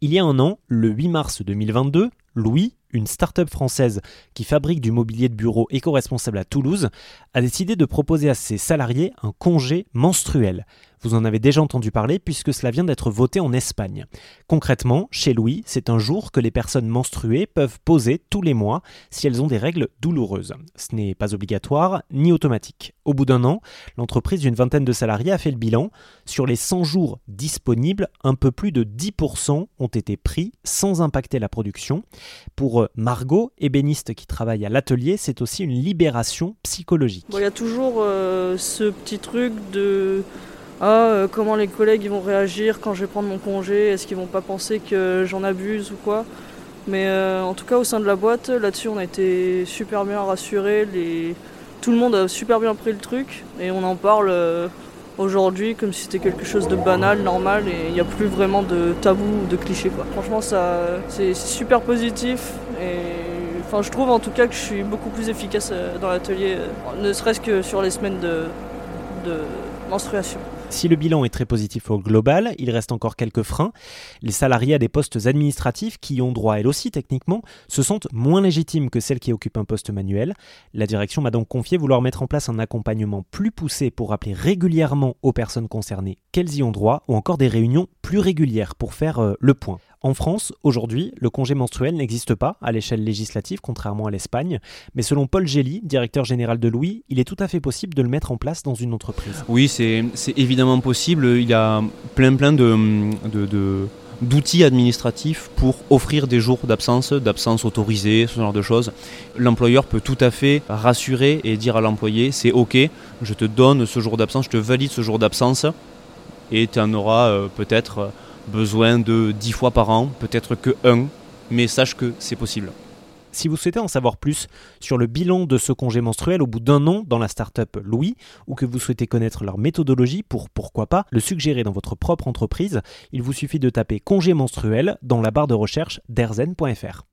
Il y a un an, le 8 mars 2022, Louis, une start-up française qui fabrique du mobilier de bureau éco-responsable à Toulouse, a décidé de proposer à ses salariés un congé menstruel. Vous en avez déjà entendu parler puisque cela vient d'être voté en Espagne. Concrètement, chez Louis, c'est un jour que les personnes menstruées peuvent poser tous les mois si elles ont des règles douloureuses. Ce n'est pas obligatoire ni automatique. Au bout d'un an, l'entreprise d'une vingtaine de salariés a fait le bilan. Sur les 100 jours disponibles, un peu plus de 10% ont été pris sans impacter la production. Pour Margot, ébéniste qui travaille à l'atelier, c'est aussi une libération psychologique. Il y a toujours euh, ce petit truc de ah, euh, comment les collègues vont réagir quand je vais prendre mon congé, est-ce qu'ils vont pas penser que j'en abuse ou quoi? Mais euh, en tout cas au sein de la boîte, là-dessus on a été super bien rassurés, tout le monde a super bien pris le truc et on en parle aujourd'hui comme si c'était quelque chose de banal, normal, et il n'y a plus vraiment de tabou ou de cliché. Quoi. Franchement, ça, c'est super positif, et je trouve en tout cas que je suis beaucoup plus efficace euh, dans l'atelier, euh, ne serait-ce que sur les semaines de menstruation. Si le bilan est très positif au global, il reste encore quelques freins. Les salariés à des postes administratifs, qui ont droit elles aussi techniquement, se sentent moins légitimes que celles qui occupent un poste manuel. La direction m'a donc confié vouloir mettre en place un accompagnement plus poussé pour rappeler régulièrement aux personnes concernées qu'elles y ont droit, ou encore des réunions plus régulières pour faire euh, le point. En France, aujourd'hui, le congé menstruel n'existe pas à l'échelle législative, contrairement à l'Espagne, mais selon Paul Gély, directeur général de Louis, il est tout à fait possible de le mettre en place dans une entreprise. Oui, c'est évidemment possible. Il y a plein plein de, d'outils administratifs pour offrir des jours d'absence, d'absence autorisée, ce genre de choses. L'employeur peut tout à fait rassurer et dire à l'employé c'est ok, je te donne ce jour d'absence, je te valide ce jour d'absence et tu en auras euh, peut-être besoin de 10 fois par an, peut-être que 1, mais sache que c'est possible. Si vous souhaitez en savoir plus sur le bilan de ce congé menstruel au bout d'un an dans la startup Louis, ou que vous souhaitez connaître leur méthodologie pour, pourquoi pas, le suggérer dans votre propre entreprise, il vous suffit de taper congé menstruel dans la barre de recherche d'erzen.fr.